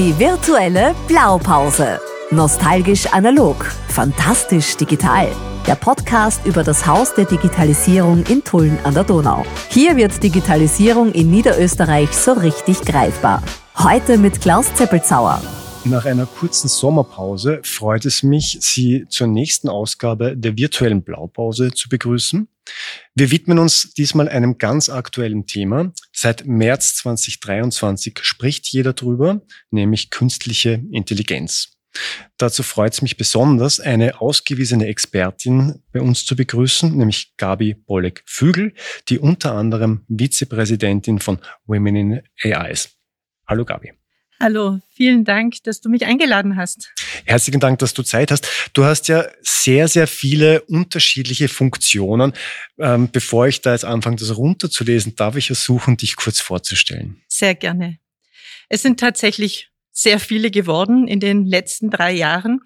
Die virtuelle Blaupause. Nostalgisch analog, fantastisch digital. Der Podcast über das Haus der Digitalisierung in Tulln an der Donau. Hier wird Digitalisierung in Niederösterreich so richtig greifbar. Heute mit Klaus Zeppelzauer. Nach einer kurzen Sommerpause freut es mich, Sie zur nächsten Ausgabe der virtuellen Blaupause zu begrüßen. Wir widmen uns diesmal einem ganz aktuellen Thema. Seit März 2023 spricht jeder drüber, nämlich künstliche Intelligenz. Dazu freut es mich besonders, eine ausgewiesene Expertin bei uns zu begrüßen, nämlich Gabi Bolleck-Fügel, die unter anderem Vizepräsidentin von Women in AIs. Hallo Gabi. Hallo, vielen Dank, dass du mich eingeladen hast. Herzlichen Dank, dass du Zeit hast. Du hast ja sehr, sehr viele unterschiedliche Funktionen. Ähm, bevor ich da jetzt anfange, das runterzulesen, darf ich versuchen, dich kurz vorzustellen. Sehr gerne. Es sind tatsächlich sehr viele geworden in den letzten drei Jahren.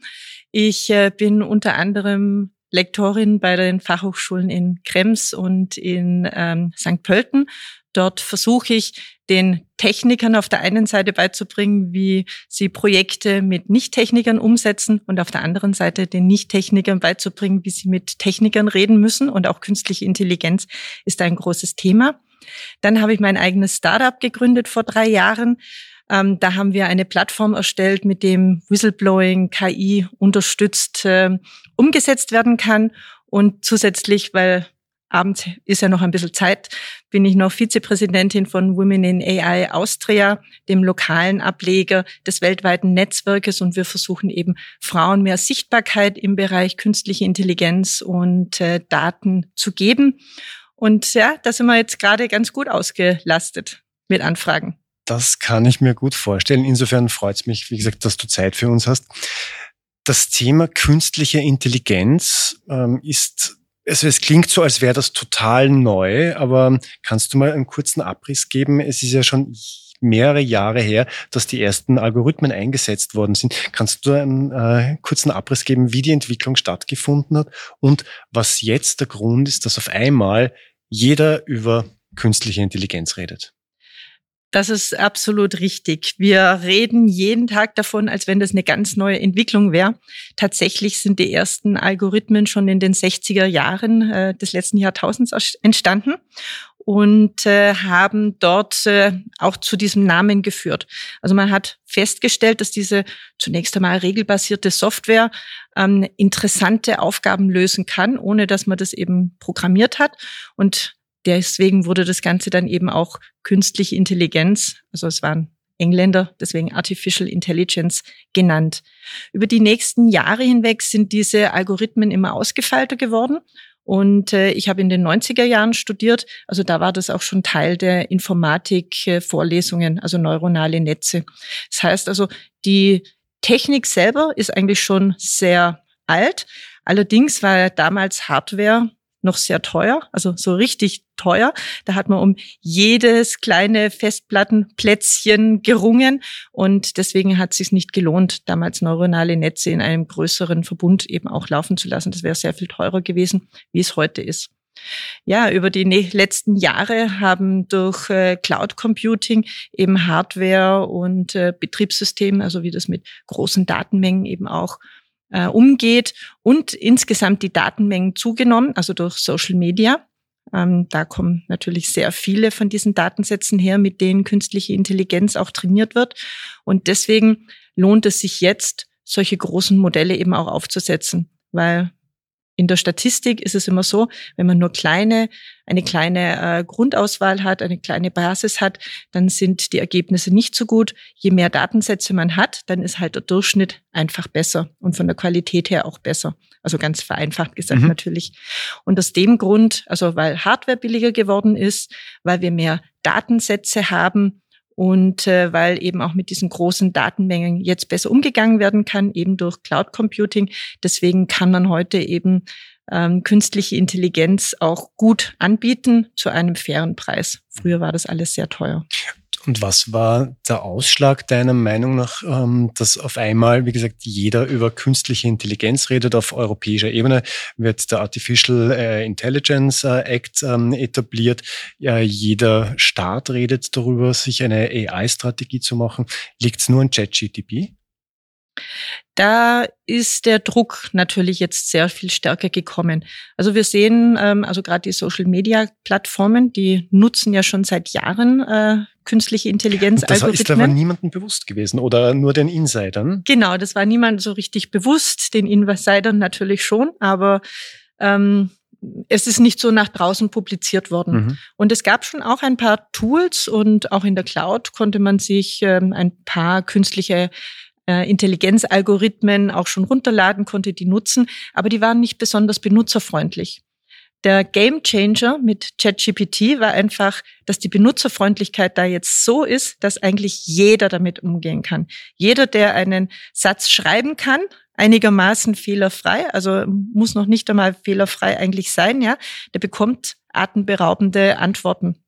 Ich äh, bin unter anderem Lektorin bei den Fachhochschulen in Krems und in ähm, St. Pölten. Dort versuche ich den Technikern auf der einen Seite beizubringen, wie sie Projekte mit Nicht-Technikern umsetzen und auf der anderen Seite den Nicht-Technikern beizubringen, wie sie mit Technikern reden müssen. Und auch künstliche Intelligenz ist ein großes Thema. Dann habe ich mein eigenes Startup gegründet vor drei Jahren. Ähm, da haben wir eine Plattform erstellt, mit dem Whistleblowing KI unterstützt äh, umgesetzt werden kann. Und zusätzlich, weil abends ist ja noch ein bisschen Zeit, bin ich noch Vizepräsidentin von Women in AI Austria, dem lokalen Ableger des weltweiten Netzwerkes. Und wir versuchen eben Frauen mehr Sichtbarkeit im Bereich künstliche Intelligenz und äh, Daten zu geben. Und ja, da sind wir jetzt gerade ganz gut ausgelastet mit Anfragen. Das kann ich mir gut vorstellen. Insofern freut es mich, wie gesagt, dass du Zeit für uns hast. Das Thema künstliche Intelligenz ähm, ist also es klingt so, als wäre das total neu, aber kannst du mal einen kurzen Abriss geben? Es ist ja schon mehrere Jahre her, dass die ersten Algorithmen eingesetzt worden sind. Kannst du einen äh, kurzen Abriss geben, wie die Entwicklung stattgefunden hat und was jetzt der Grund ist, dass auf einmal jeder über künstliche Intelligenz redet? Das ist absolut richtig. Wir reden jeden Tag davon, als wenn das eine ganz neue Entwicklung wäre. Tatsächlich sind die ersten Algorithmen schon in den 60er Jahren äh, des letzten Jahrtausends entstanden und äh, haben dort äh, auch zu diesem Namen geführt. Also man hat festgestellt, dass diese zunächst einmal regelbasierte Software ähm, interessante Aufgaben lösen kann, ohne dass man das eben programmiert hat. Und deswegen wurde das Ganze dann eben auch künstliche Intelligenz, also es waren Engländer, deswegen Artificial Intelligence genannt. Über die nächsten Jahre hinweg sind diese Algorithmen immer ausgefeilter geworden. Und äh, ich habe in den 90er Jahren studiert, also da war das auch schon Teil der Informatik-Vorlesungen, also neuronale Netze. Das heißt also, die Technik selber ist eigentlich schon sehr alt. Allerdings war damals Hardware noch sehr teuer, also so richtig teuer. Da hat man um jedes kleine Festplattenplätzchen gerungen und deswegen hat es sich nicht gelohnt, damals neuronale Netze in einem größeren Verbund eben auch laufen zu lassen. Das wäre sehr viel teurer gewesen, wie es heute ist. Ja, über die letzten Jahre haben durch äh, Cloud Computing eben Hardware und äh, Betriebssystem, also wie das mit großen Datenmengen eben auch äh, umgeht und insgesamt die Datenmengen zugenommen, also durch Social Media. Ähm, da kommen natürlich sehr viele von diesen Datensätzen her, mit denen künstliche Intelligenz auch trainiert wird. Und deswegen lohnt es sich jetzt, solche großen Modelle eben auch aufzusetzen, weil in der Statistik ist es immer so, wenn man nur kleine, eine kleine äh, Grundauswahl hat, eine kleine Basis hat, dann sind die Ergebnisse nicht so gut. Je mehr Datensätze man hat, dann ist halt der Durchschnitt einfach besser und von der Qualität her auch besser. Also ganz vereinfacht gesagt mhm. natürlich. Und aus dem Grund, also weil Hardware billiger geworden ist, weil wir mehr Datensätze haben, und äh, weil eben auch mit diesen großen Datenmengen jetzt besser umgegangen werden kann, eben durch Cloud Computing. Deswegen kann man heute eben ähm, künstliche Intelligenz auch gut anbieten zu einem fairen Preis. Früher war das alles sehr teuer. Und was war der Ausschlag deiner Meinung nach, ähm, dass auf einmal, wie gesagt, jeder über künstliche Intelligenz redet? Auf europäischer Ebene wird der Artificial äh, Intelligence äh, Act ähm, etabliert. Jeder Staat redet darüber, sich eine AI-Strategie zu machen. Liegt es nur an ChatGTP? Da ist der Druck natürlich jetzt sehr viel stärker gekommen. Also wir sehen, ähm, also gerade die Social-Media-Plattformen, die nutzen ja schon seit Jahren äh, künstliche Intelligenz. Das ist aber niemandem bewusst gewesen oder nur den Insidern? Genau, das war niemand so richtig bewusst, den Insidern natürlich schon, aber ähm, es ist nicht so nach draußen publiziert worden. Mhm. Und es gab schon auch ein paar Tools und auch in der Cloud konnte man sich ähm, ein paar künstliche äh, Intelligenzalgorithmen auch schon runterladen, konnte die nutzen, aber die waren nicht besonders benutzerfreundlich. Der Game Changer mit ChatGPT war einfach, dass die Benutzerfreundlichkeit da jetzt so ist, dass eigentlich jeder damit umgehen kann. Jeder, der einen Satz schreiben kann, einigermaßen fehlerfrei, also muss noch nicht einmal fehlerfrei eigentlich sein, ja, der bekommt atemberaubende Antworten.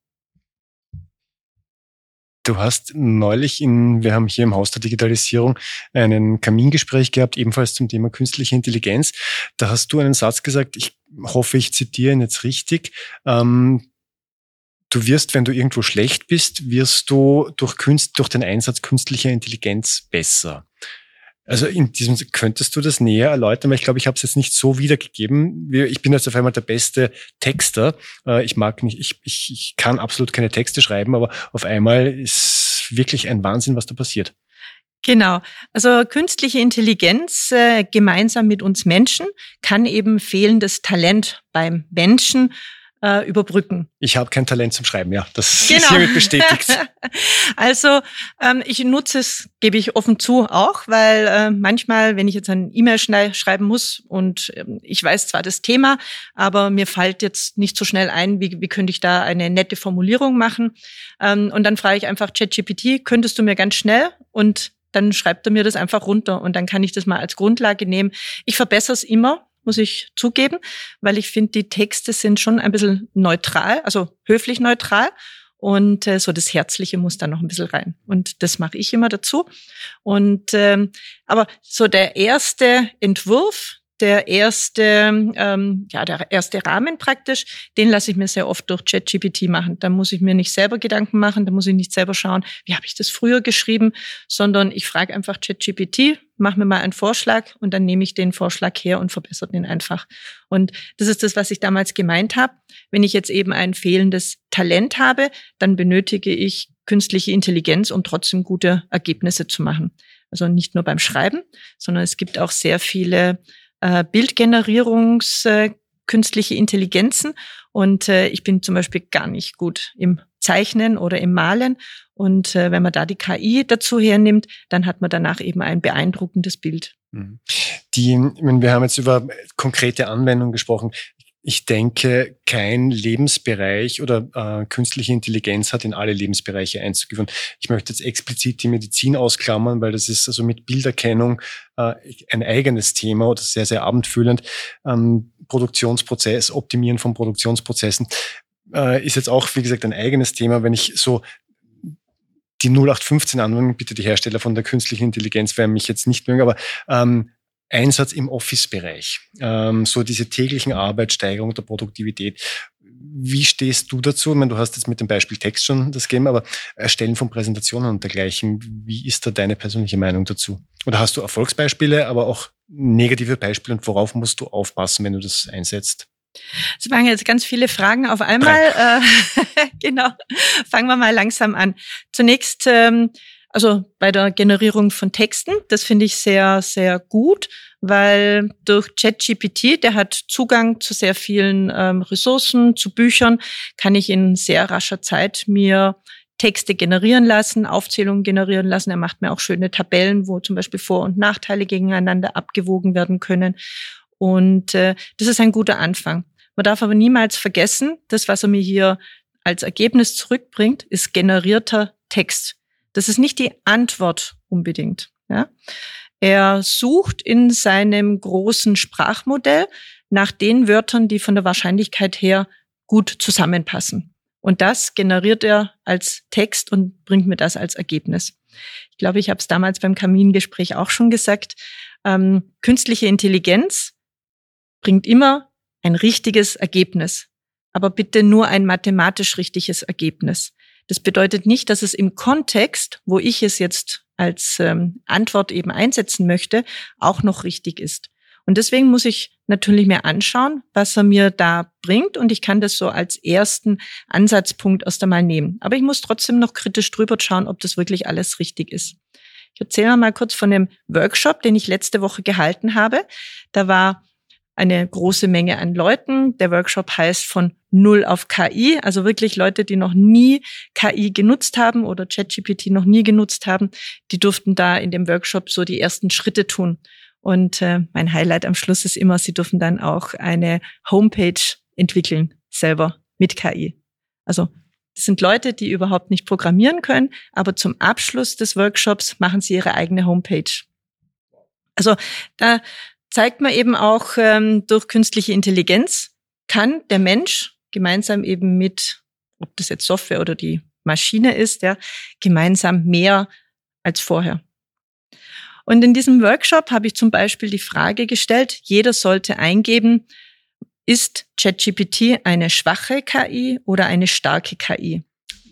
Du hast neulich in, wir haben hier im Haus der Digitalisierung einen Kamingespräch gehabt, ebenfalls zum Thema künstliche Intelligenz. Da hast du einen Satz gesagt, ich hoffe, ich zitiere ihn jetzt richtig. Ähm, du wirst, wenn du irgendwo schlecht bist, wirst du durch, Künst, durch den Einsatz künstlicher Intelligenz besser. Also in diesem könntest du das näher erläutern, weil ich glaube, ich habe es jetzt nicht so wiedergegeben. Ich bin jetzt auf einmal der beste Texter. Äh, ich mag nicht, ich, ich, ich kann absolut keine Texte schreiben, aber auf einmal ist wirklich ein Wahnsinn, was da passiert. Genau. Also künstliche Intelligenz äh, gemeinsam mit uns Menschen kann eben fehlendes Talent beim Menschen äh, überbrücken. Ich habe kein Talent zum Schreiben, ja. Das genau. ist hiermit bestätigt. also ähm, ich nutze es, gebe ich offen zu, auch, weil äh, manchmal, wenn ich jetzt ein E-Mail schreiben muss und ähm, ich weiß zwar das Thema, aber mir fällt jetzt nicht so schnell ein, wie, wie könnte ich da eine nette Formulierung machen. Ähm, und dann frage ich einfach ChatGPT, könntest du mir ganz schnell und dann schreibt er mir das einfach runter und dann kann ich das mal als Grundlage nehmen. Ich verbessere es immer, muss ich zugeben, weil ich finde, die Texte sind schon ein bisschen neutral, also höflich neutral. Und äh, so das Herzliche muss da noch ein bisschen rein. Und das mache ich immer dazu. Und ähm, aber so der erste Entwurf, der erste, ähm, ja, der erste Rahmen praktisch, den lasse ich mir sehr oft durch ChatGPT machen. Da muss ich mir nicht selber Gedanken machen, da muss ich nicht selber schauen, wie habe ich das früher geschrieben, sondern ich frage einfach ChatGPT, mach mir mal einen Vorschlag und dann nehme ich den Vorschlag her und verbessere den einfach. Und das ist das, was ich damals gemeint habe. Wenn ich jetzt eben ein fehlendes Talent habe, dann benötige ich künstliche Intelligenz, um trotzdem gute Ergebnisse zu machen. Also nicht nur beim Schreiben, sondern es gibt auch sehr viele äh, Bildgenerierungs äh, künstliche Intelligenzen und äh, ich bin zum Beispiel gar nicht gut im Zeichnen oder im Malen und äh, wenn man da die KI dazu hernimmt, dann hat man danach eben ein beeindruckendes Bild. Mhm. Die, wir haben jetzt über konkrete Anwendungen gesprochen ich denke, kein Lebensbereich oder äh, künstliche Intelligenz hat in alle Lebensbereiche einzugeführen. Ich möchte jetzt explizit die Medizin ausklammern, weil das ist also mit Bilderkennung äh, ein eigenes Thema oder sehr, sehr abendfüllend. Ähm, Produktionsprozess, Optimieren von Produktionsprozessen äh, ist jetzt auch, wie gesagt, ein eigenes Thema. Wenn ich so die 0815 Anwendung, bitte die Hersteller von der künstlichen Intelligenz werden mich jetzt nicht mögen, aber ähm, Einsatz im Office-Bereich, ähm, so diese täglichen Arbeit, Steigerung der Produktivität. Wie stehst du dazu? Ich meine, du hast jetzt mit dem Beispiel Text schon das gegeben, aber Erstellen von Präsentationen und dergleichen, wie ist da deine persönliche Meinung dazu? Oder hast du Erfolgsbeispiele, aber auch negative Beispiele und worauf musst du aufpassen, wenn du das einsetzt? Es waren jetzt ganz viele Fragen auf einmal. Äh, genau. Fangen wir mal langsam an. Zunächst ähm, also bei der Generierung von Texten, das finde ich sehr, sehr gut, weil durch ChatGPT, der hat Zugang zu sehr vielen ähm, Ressourcen, zu Büchern, kann ich in sehr rascher Zeit mir Texte generieren lassen, Aufzählungen generieren lassen. Er macht mir auch schöne Tabellen, wo zum Beispiel Vor- und Nachteile gegeneinander abgewogen werden können. Und äh, das ist ein guter Anfang. Man darf aber niemals vergessen, das, was er mir hier als Ergebnis zurückbringt, ist generierter Text. Das ist nicht die Antwort unbedingt. Ja? Er sucht in seinem großen Sprachmodell nach den Wörtern, die von der Wahrscheinlichkeit her gut zusammenpassen. Und das generiert er als Text und bringt mir das als Ergebnis. Ich glaube, ich habe es damals beim Kamingespräch auch schon gesagt. Ähm, künstliche Intelligenz bringt immer ein richtiges Ergebnis, aber bitte nur ein mathematisch richtiges Ergebnis. Das bedeutet nicht, dass es im Kontext, wo ich es jetzt als ähm, Antwort eben einsetzen möchte, auch noch richtig ist. Und deswegen muss ich natürlich mir anschauen, was er mir da bringt. Und ich kann das so als ersten Ansatzpunkt erst einmal nehmen. Aber ich muss trotzdem noch kritisch drüber schauen, ob das wirklich alles richtig ist. Ich erzähle mal kurz von dem Workshop, den ich letzte Woche gehalten habe. Da war eine große Menge an Leuten. Der Workshop heißt von Null auf KI, also wirklich Leute, die noch nie KI genutzt haben oder ChatGPT noch nie genutzt haben, die durften da in dem Workshop so die ersten Schritte tun. Und äh, mein Highlight am Schluss ist immer, sie dürfen dann auch eine Homepage entwickeln, selber mit KI. Also das sind Leute, die überhaupt nicht programmieren können, aber zum Abschluss des Workshops machen sie ihre eigene Homepage. Also da zeigt man eben auch ähm, durch künstliche Intelligenz kann der Mensch gemeinsam eben mit, ob das jetzt Software oder die Maschine ist, ja, gemeinsam mehr als vorher. Und in diesem Workshop habe ich zum Beispiel die Frage gestellt, jeder sollte eingeben, ist ChatGPT eine schwache KI oder eine starke KI?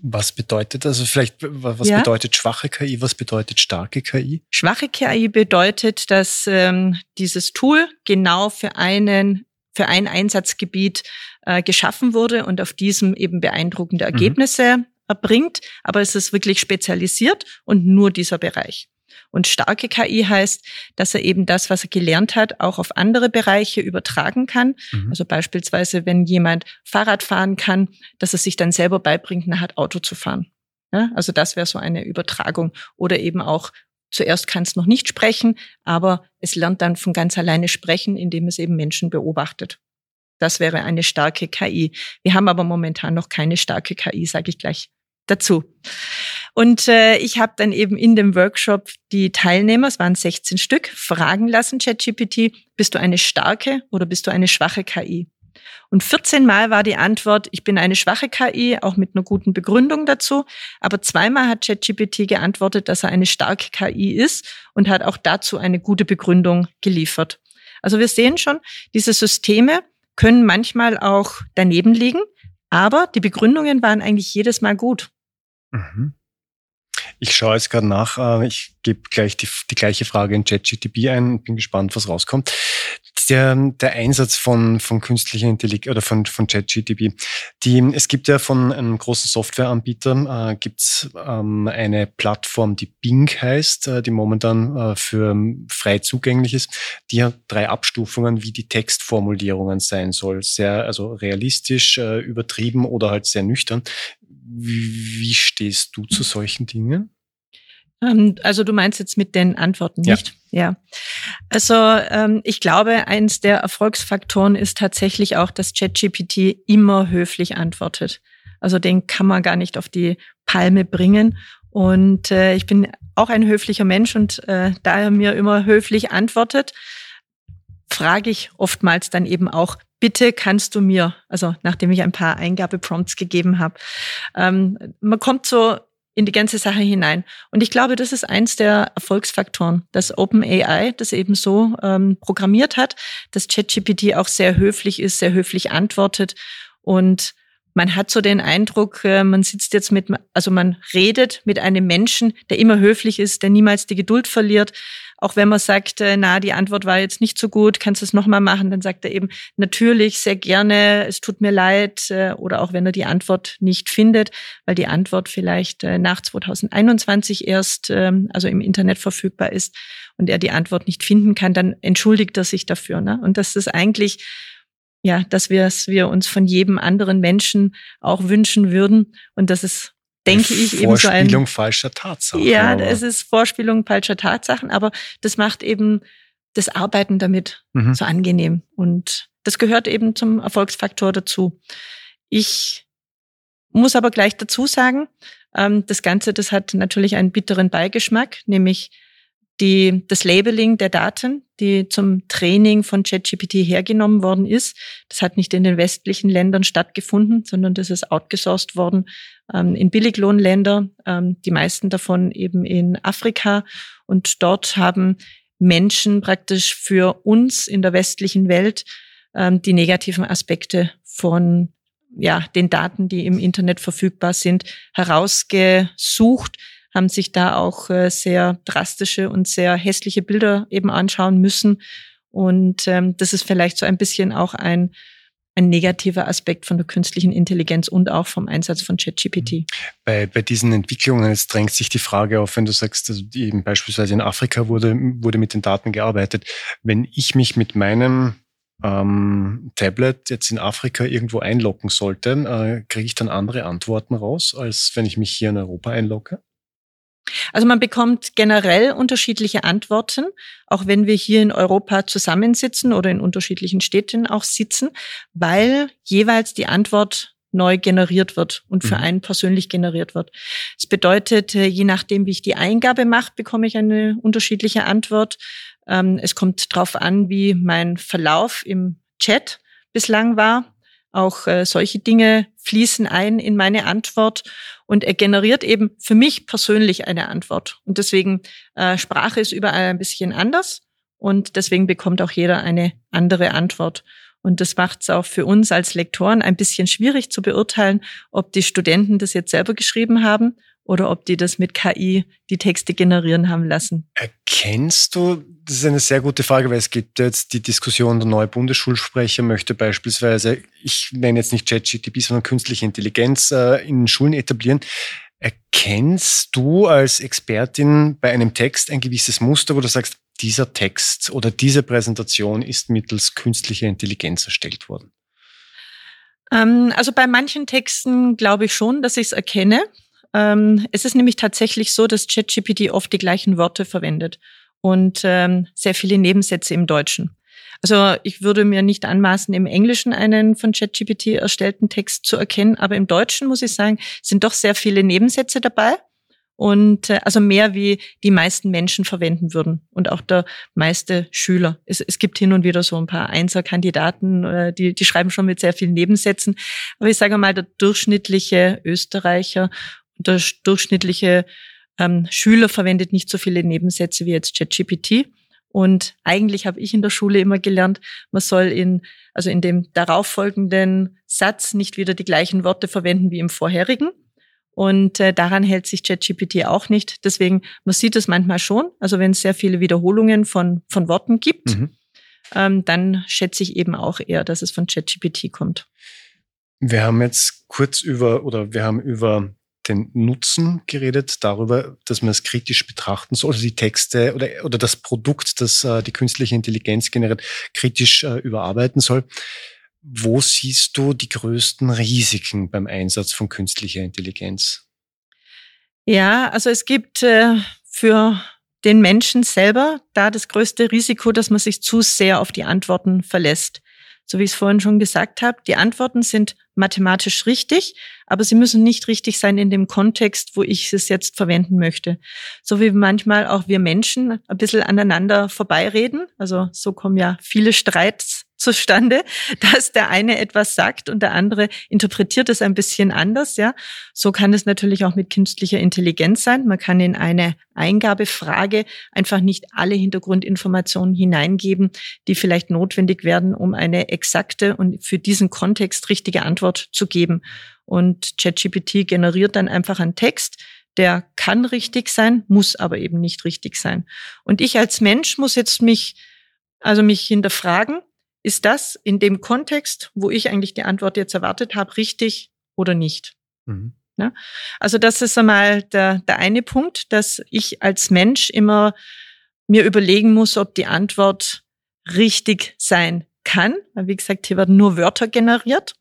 Was bedeutet also vielleicht, was ja? bedeutet schwache KI, was bedeutet starke KI? Schwache KI bedeutet, dass ähm, dieses Tool genau für einen für ein Einsatzgebiet äh, geschaffen wurde und auf diesem eben beeindruckende mhm. Ergebnisse mhm. erbringt, aber es ist wirklich spezialisiert und nur dieser Bereich. Und starke KI heißt, dass er eben das, was er gelernt hat, auch auf andere Bereiche übertragen kann. Mhm. Also beispielsweise, wenn jemand Fahrrad fahren kann, dass er sich dann selber beibringt, nachher Auto zu fahren. Ja, also das wäre so eine Übertragung. Oder eben auch zuerst kann es noch nicht sprechen, aber es lernt dann von ganz alleine sprechen, indem es eben Menschen beobachtet. Das wäre eine starke KI. Wir haben aber momentan noch keine starke KI, sage ich gleich dazu. Und äh, ich habe dann eben in dem Workshop die Teilnehmer, es waren 16 Stück, fragen lassen, ChatGPT, bist du eine starke oder bist du eine schwache KI? Und 14 Mal war die Antwort, ich bin eine schwache KI, auch mit einer guten Begründung dazu. Aber zweimal hat ChatGPT geantwortet, dass er eine starke KI ist und hat auch dazu eine gute Begründung geliefert. Also wir sehen schon, diese Systeme können manchmal auch daneben liegen, aber die Begründungen waren eigentlich jedes Mal gut. Mhm. Ich schaue jetzt gerade nach. Äh, ich gebe gleich die, die gleiche Frage in ChatGTP ein. Bin gespannt, was rauskommt. Der, der Einsatz von, von künstlicher Intelligenz oder von, von ChatGTP. Die, es gibt ja von einem großen Softwareanbieter äh, gibt's ähm, eine Plattform, die Bing heißt, äh, die momentan äh, für frei zugänglich ist. Die hat drei Abstufungen, wie die Textformulierungen sein soll. Sehr, also realistisch, äh, übertrieben oder halt sehr nüchtern. Wie, wie stehst du zu solchen Dingen? Ähm, also du meinst jetzt mit den Antworten, nicht? Ja. ja. Also ähm, ich glaube, eins der Erfolgsfaktoren ist tatsächlich auch, dass ChatGPT immer höflich antwortet. Also den kann man gar nicht auf die Palme bringen. Und äh, ich bin auch ein höflicher Mensch und äh, da er mir immer höflich antwortet, frage ich oftmals dann eben auch, bitte kannst du mir, also nachdem ich ein paar Eingabeprompts gegeben habe, ähm, man kommt so in die ganze Sache hinein. Und ich glaube, das ist eins der Erfolgsfaktoren, dass OpenAI das eben so ähm, programmiert hat, dass ChatGPT auch sehr höflich ist, sehr höflich antwortet und man hat so den Eindruck, äh, man sitzt jetzt mit, also man redet mit einem Menschen, der immer höflich ist, der niemals die Geduld verliert. Auch wenn man sagt, äh, na, die Antwort war jetzt nicht so gut, kannst du es nochmal machen, dann sagt er eben, natürlich, sehr gerne, es tut mir leid, äh, oder auch wenn er die Antwort nicht findet, weil die Antwort vielleicht nach 2021 erst, ähm, also im Internet verfügbar ist und er die Antwort nicht finden kann, dann entschuldigt er sich dafür. Ne? Und das ist eigentlich ja, dass wir es wir uns von jedem anderen Menschen auch wünschen würden. Und das ist, denke ich, eben so ein. Vorspielung falscher Tatsachen. Ja, es ist Vorspielung falscher Tatsachen, aber das macht eben das Arbeiten damit mhm. so angenehm. Und das gehört eben zum Erfolgsfaktor dazu. Ich muss aber gleich dazu sagen, ähm, das Ganze, das hat natürlich einen bitteren Beigeschmack, nämlich die, das Labeling der Daten, die zum Training von ChatGPT hergenommen worden ist. Das hat nicht in den westlichen Ländern stattgefunden, sondern das ist outgesourced worden ähm, in Billiglohnländer, ähm, die meisten davon eben in Afrika. Und dort haben Menschen praktisch für uns in der westlichen Welt ähm, die negativen Aspekte von ja, den Daten, die im Internet verfügbar sind, herausgesucht, haben sich da auch äh, sehr drastische und sehr hässliche Bilder eben anschauen müssen. Und ähm, das ist vielleicht so ein bisschen auch ein, ein negativer Aspekt von der künstlichen Intelligenz und auch vom Einsatz von ChatGPT. Mhm. Bei, bei diesen Entwicklungen jetzt drängt sich die Frage auf, wenn du sagst, also eben beispielsweise in Afrika wurde, wurde mit den Daten gearbeitet. Wenn ich mich mit meinem ähm, Tablet jetzt in Afrika irgendwo einloggen sollte, äh, kriege ich dann andere Antworten raus, als wenn ich mich hier in Europa einlogge? Also man bekommt generell unterschiedliche Antworten, auch wenn wir hier in Europa zusammensitzen oder in unterschiedlichen Städten auch sitzen, weil jeweils die Antwort neu generiert wird und für mhm. einen persönlich generiert wird. Das bedeutet, äh, je nachdem, wie ich die Eingabe mache, bekomme ich eine unterschiedliche Antwort. Ähm, es kommt darauf an, wie mein Verlauf im Chat bislang war. Auch äh, solche Dinge fließen ein in meine Antwort und er generiert eben für mich persönlich eine Antwort. Und deswegen äh, Sprache ist überall ein bisschen anders und deswegen bekommt auch jeder eine andere Antwort. Und das macht es auch für uns als Lektoren ein bisschen schwierig zu beurteilen, ob die Studenten das jetzt selber geschrieben haben oder ob die das mit KI die Texte generieren haben lassen. Erkennst du, das ist eine sehr gute Frage, weil es gibt jetzt die Diskussion, der neue Bundesschulsprecher möchte beispielsweise, ich nenne jetzt nicht ChatGTP, sondern künstliche Intelligenz äh, in Schulen etablieren. Erkennst du als Expertin bei einem Text ein gewisses Muster, wo du sagst, dieser Text oder diese Präsentation ist mittels künstlicher Intelligenz erstellt worden? Ähm, also bei manchen Texten glaube ich schon, dass ich es erkenne. Ähm, es ist nämlich tatsächlich so, dass ChatGPT oft die gleichen Worte verwendet und ähm, sehr viele Nebensätze im Deutschen. Also ich würde mir nicht anmaßen, im Englischen einen von ChatGPT erstellten Text zu erkennen, aber im Deutschen muss ich sagen, sind doch sehr viele Nebensätze dabei und äh, also mehr wie die meisten Menschen verwenden würden und auch der meiste Schüler. Es, es gibt hin und wieder so ein paar Einser-Kandidaten, äh, die, die schreiben schon mit sehr vielen Nebensätzen. Aber ich sage mal, der durchschnittliche Österreicher der durchschnittliche ähm, Schüler verwendet nicht so viele Nebensätze wie jetzt ChatGPT. Und eigentlich habe ich in der Schule immer gelernt, man soll in, also in dem darauffolgenden Satz nicht wieder die gleichen Worte verwenden wie im vorherigen. Und äh, daran hält sich ChatGPT auch nicht. Deswegen, man sieht es manchmal schon. Also wenn es sehr viele Wiederholungen von, von Worten gibt, mhm. ähm, dann schätze ich eben auch eher, dass es von ChatGPT kommt. Wir haben jetzt kurz über, oder wir haben über den Nutzen geredet, darüber, dass man es kritisch betrachten soll, also die Texte oder, oder das Produkt, das äh, die künstliche Intelligenz generiert, kritisch äh, überarbeiten soll. Wo siehst du die größten Risiken beim Einsatz von künstlicher Intelligenz? Ja, also es gibt äh, für den Menschen selber da das größte Risiko, dass man sich zu sehr auf die Antworten verlässt. So wie ich es vorhin schon gesagt habe, die Antworten sind mathematisch richtig, aber sie müssen nicht richtig sein in dem Kontext, wo ich es jetzt verwenden möchte. So wie manchmal auch wir Menschen ein bisschen aneinander vorbeireden. Also so kommen ja viele Streits zustande, dass der eine etwas sagt und der andere interpretiert es ein bisschen anders, ja. So kann es natürlich auch mit künstlicher Intelligenz sein. Man kann in eine Eingabefrage einfach nicht alle Hintergrundinformationen hineingeben, die vielleicht notwendig werden, um eine exakte und für diesen Kontext richtige Antwort zu geben. Und ChatGPT generiert dann einfach einen Text, der kann richtig sein, muss aber eben nicht richtig sein. Und ich als Mensch muss jetzt mich, also mich hinterfragen, ist das in dem Kontext, wo ich eigentlich die Antwort jetzt erwartet habe, richtig oder nicht? Mhm. Ja? Also das ist einmal der, der eine Punkt, dass ich als Mensch immer mir überlegen muss, ob die Antwort richtig sein kann. Wie gesagt, hier werden nur Wörter generiert.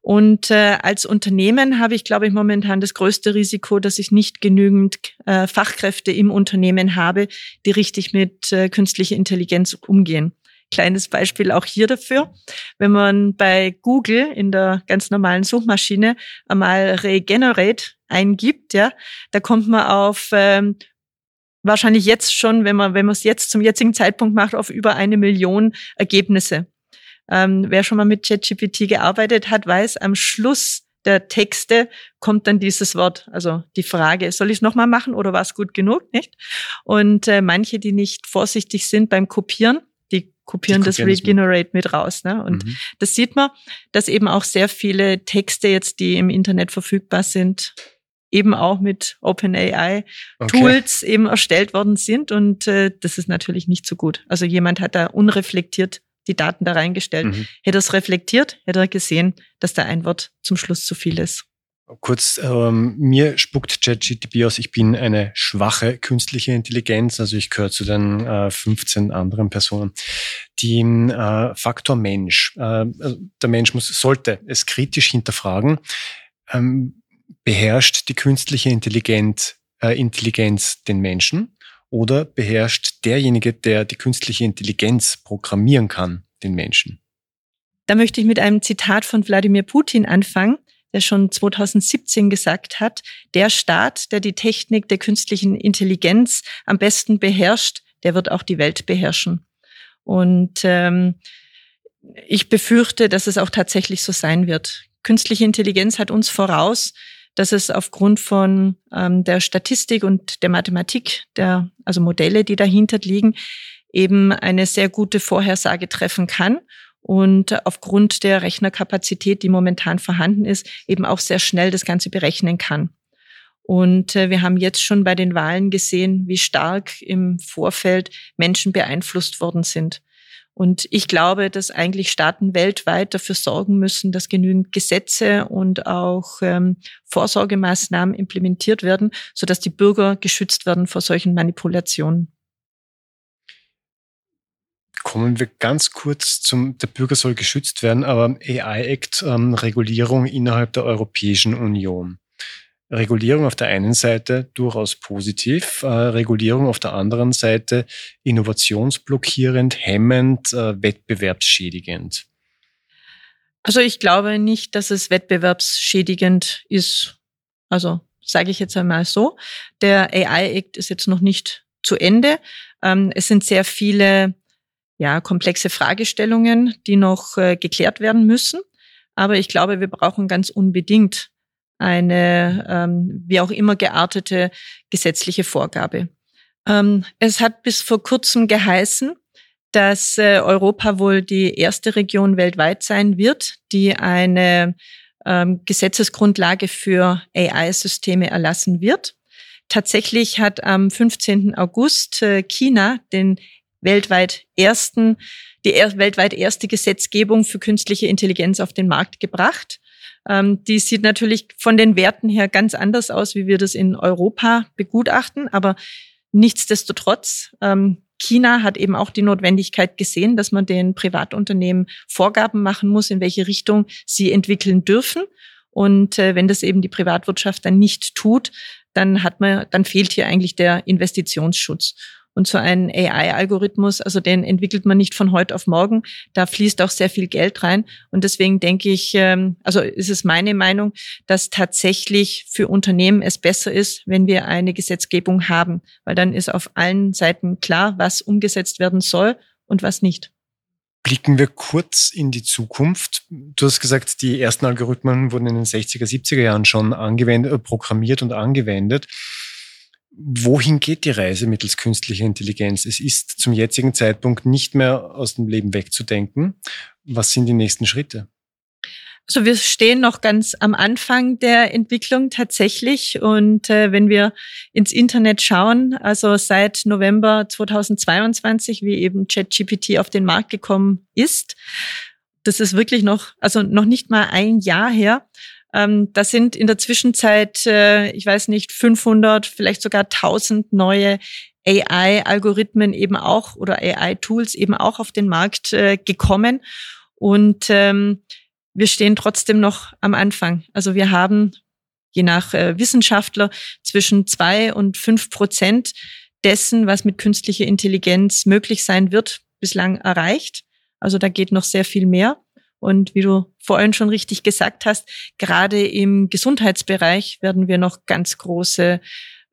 Und äh, als Unternehmen habe ich, glaube ich, momentan das größte Risiko, dass ich nicht genügend äh, Fachkräfte im Unternehmen habe, die richtig mit äh, künstlicher Intelligenz umgehen. Kleines Beispiel auch hier dafür. Wenn man bei Google in der ganz normalen Suchmaschine einmal Regenerate eingibt, ja, da kommt man auf ähm, wahrscheinlich jetzt schon, wenn man wenn man es jetzt zum jetzigen Zeitpunkt macht, auf über eine Million Ergebnisse. Ähm, wer schon mal mit ChatGPT gearbeitet hat, weiß, am Schluss der Texte kommt dann dieses Wort, also die Frage, soll ich es nochmal machen oder war es gut genug, nicht? Und äh, manche, die nicht vorsichtig sind beim Kopieren, kopieren, kopieren das Regenerate mit raus. Ne? Und mhm. das sieht man, dass eben auch sehr viele Texte jetzt, die im Internet verfügbar sind, eben auch mit OpenAI Tools okay. eben erstellt worden sind. Und äh, das ist natürlich nicht so gut. Also jemand hat da unreflektiert die Daten da reingestellt. Mhm. Hätte er es reflektiert, hätte er gesehen, dass da ein Wort zum Schluss zu viel ist. Kurz, ähm, mir spuckt ChatGTP aus, ich bin eine schwache künstliche Intelligenz, also ich gehöre zu den äh, 15 anderen Personen. Die äh, Faktor Mensch, äh, also der Mensch muss, sollte es kritisch hinterfragen, ähm, beherrscht die künstliche Intelligenz, äh, Intelligenz den Menschen? Oder beherrscht derjenige, der die künstliche Intelligenz programmieren kann, den Menschen? Da möchte ich mit einem Zitat von Wladimir Putin anfangen, der schon 2017 gesagt hat, der Staat, der die Technik der künstlichen Intelligenz am besten beherrscht, der wird auch die Welt beherrschen. Und ähm, ich befürchte, dass es auch tatsächlich so sein wird. Künstliche Intelligenz hat uns voraus, dass es aufgrund von ähm, der Statistik und der Mathematik, der, also Modelle, die dahinter liegen, eben eine sehr gute Vorhersage treffen kann und aufgrund der Rechnerkapazität, die momentan vorhanden ist, eben auch sehr schnell das Ganze berechnen kann. Und äh, wir haben jetzt schon bei den Wahlen gesehen, wie stark im Vorfeld Menschen beeinflusst worden sind. Und ich glaube, dass eigentlich Staaten weltweit dafür sorgen müssen, dass genügend Gesetze und auch ähm, Vorsorgemaßnahmen implementiert werden, sodass die Bürger geschützt werden vor solchen Manipulationen. Kommen wir ganz kurz zum, der Bürger soll geschützt werden, aber AI Act ähm, Regulierung innerhalb der Europäischen Union. Regulierung auf der einen Seite durchaus positiv, äh, Regulierung auf der anderen Seite innovationsblockierend, hemmend, äh, wettbewerbsschädigend. Also ich glaube nicht, dass es wettbewerbsschädigend ist. Also sage ich jetzt einmal so. Der AI Act ist jetzt noch nicht zu Ende. Ähm, es sind sehr viele ja, komplexe Fragestellungen, die noch äh, geklärt werden müssen. Aber ich glaube, wir brauchen ganz unbedingt eine ähm, wie auch immer geartete gesetzliche Vorgabe. Ähm, es hat bis vor kurzem geheißen, dass äh, Europa wohl die erste Region weltweit sein wird, die eine ähm, Gesetzesgrundlage für AI-Systeme erlassen wird. Tatsächlich hat am 15. August äh, China den weltweit ersten, die er weltweit erste Gesetzgebung für künstliche Intelligenz auf den Markt gebracht. Ähm, die sieht natürlich von den Werten her ganz anders aus, wie wir das in Europa begutachten. Aber nichtsdestotrotz, ähm, China hat eben auch die Notwendigkeit gesehen, dass man den Privatunternehmen Vorgaben machen muss, in welche Richtung sie entwickeln dürfen. Und äh, wenn das eben die Privatwirtschaft dann nicht tut, dann hat man, dann fehlt hier eigentlich der Investitionsschutz. Und so ein AI-Algorithmus, also den entwickelt man nicht von heute auf morgen. Da fließt auch sehr viel Geld rein. Und deswegen denke ich, ähm, also ist es meine Meinung, dass tatsächlich für Unternehmen es besser ist, wenn wir eine Gesetzgebung haben, weil dann ist auf allen Seiten klar, was umgesetzt werden soll und was nicht. Blicken wir kurz in die Zukunft. Du hast gesagt, die ersten Algorithmen wurden in den 60er, 70er Jahren schon angewendet, äh, programmiert und angewendet wohin geht die Reise mittels künstlicher Intelligenz? Es ist zum jetzigen Zeitpunkt nicht mehr aus dem Leben wegzudenken. Was sind die nächsten Schritte? Also wir stehen noch ganz am Anfang der Entwicklung tatsächlich. Und äh, wenn wir ins Internet schauen, also seit November 2022, wie eben ChatGPT auf den Markt gekommen ist, das ist wirklich noch, also noch nicht mal ein Jahr her, ähm, da sind in der Zwischenzeit, äh, ich weiß nicht, 500, vielleicht sogar 1000 neue AI-Algorithmen eben auch oder AI-Tools eben auch auf den Markt äh, gekommen. Und ähm, wir stehen trotzdem noch am Anfang. Also wir haben je nach äh, Wissenschaftler zwischen zwei und fünf Prozent dessen, was mit künstlicher Intelligenz möglich sein wird, bislang erreicht. Also da geht noch sehr viel mehr. Und wie du vorhin schon richtig gesagt hast, gerade im Gesundheitsbereich werden wir noch ganz große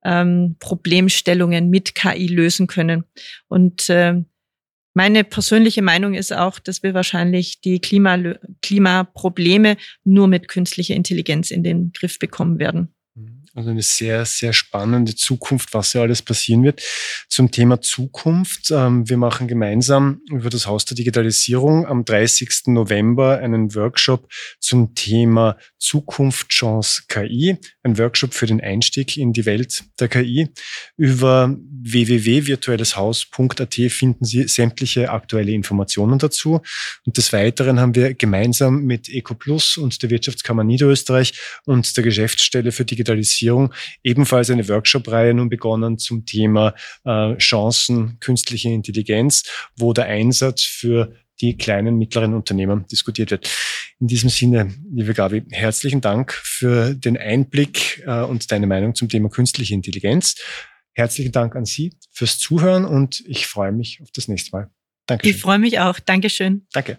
ähm, Problemstellungen mit KI lösen können. Und äh, meine persönliche Meinung ist auch, dass wir wahrscheinlich die Klima Klimaprobleme nur mit künstlicher Intelligenz in den Griff bekommen werden. Also eine sehr, sehr spannende Zukunft, was ja alles passieren wird. Zum Thema Zukunft. Ähm, wir machen gemeinsam über das Haus der Digitalisierung am 30. November einen Workshop zum Thema Zukunft, Chance, KI. Ein Workshop für den Einstieg in die Welt der KI. Über www.virtuelleshaus.at finden Sie sämtliche aktuelle Informationen dazu. Und des Weiteren haben wir gemeinsam mit EcoPlus und der Wirtschaftskammer Niederösterreich und der Geschäftsstelle für Digitalisierung Digitalisierung ebenfalls eine Workshop-Reihe nun begonnen zum Thema äh, Chancen künstliche Intelligenz, wo der Einsatz für die kleinen, mittleren Unternehmen diskutiert wird. In diesem Sinne, liebe Gabi, herzlichen Dank für den Einblick äh, und deine Meinung zum Thema künstliche Intelligenz. Herzlichen Dank an Sie fürs Zuhören und ich freue mich auf das nächste Mal. Danke. Ich freue mich auch. Dankeschön. Danke.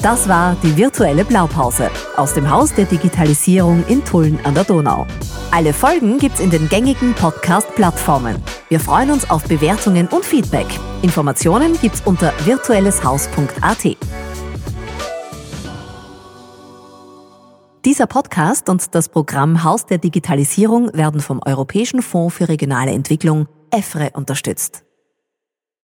Das war die virtuelle Blaupause aus dem Haus der Digitalisierung in Tulln an der Donau. Alle Folgen gibt's in den gängigen Podcast-Plattformen. Wir freuen uns auf Bewertungen und Feedback. Informationen gibt's unter virtuelleshaus.at. Dieser Podcast und das Programm Haus der Digitalisierung werden vom Europäischen Fonds für regionale Entwicklung EFRE unterstützt.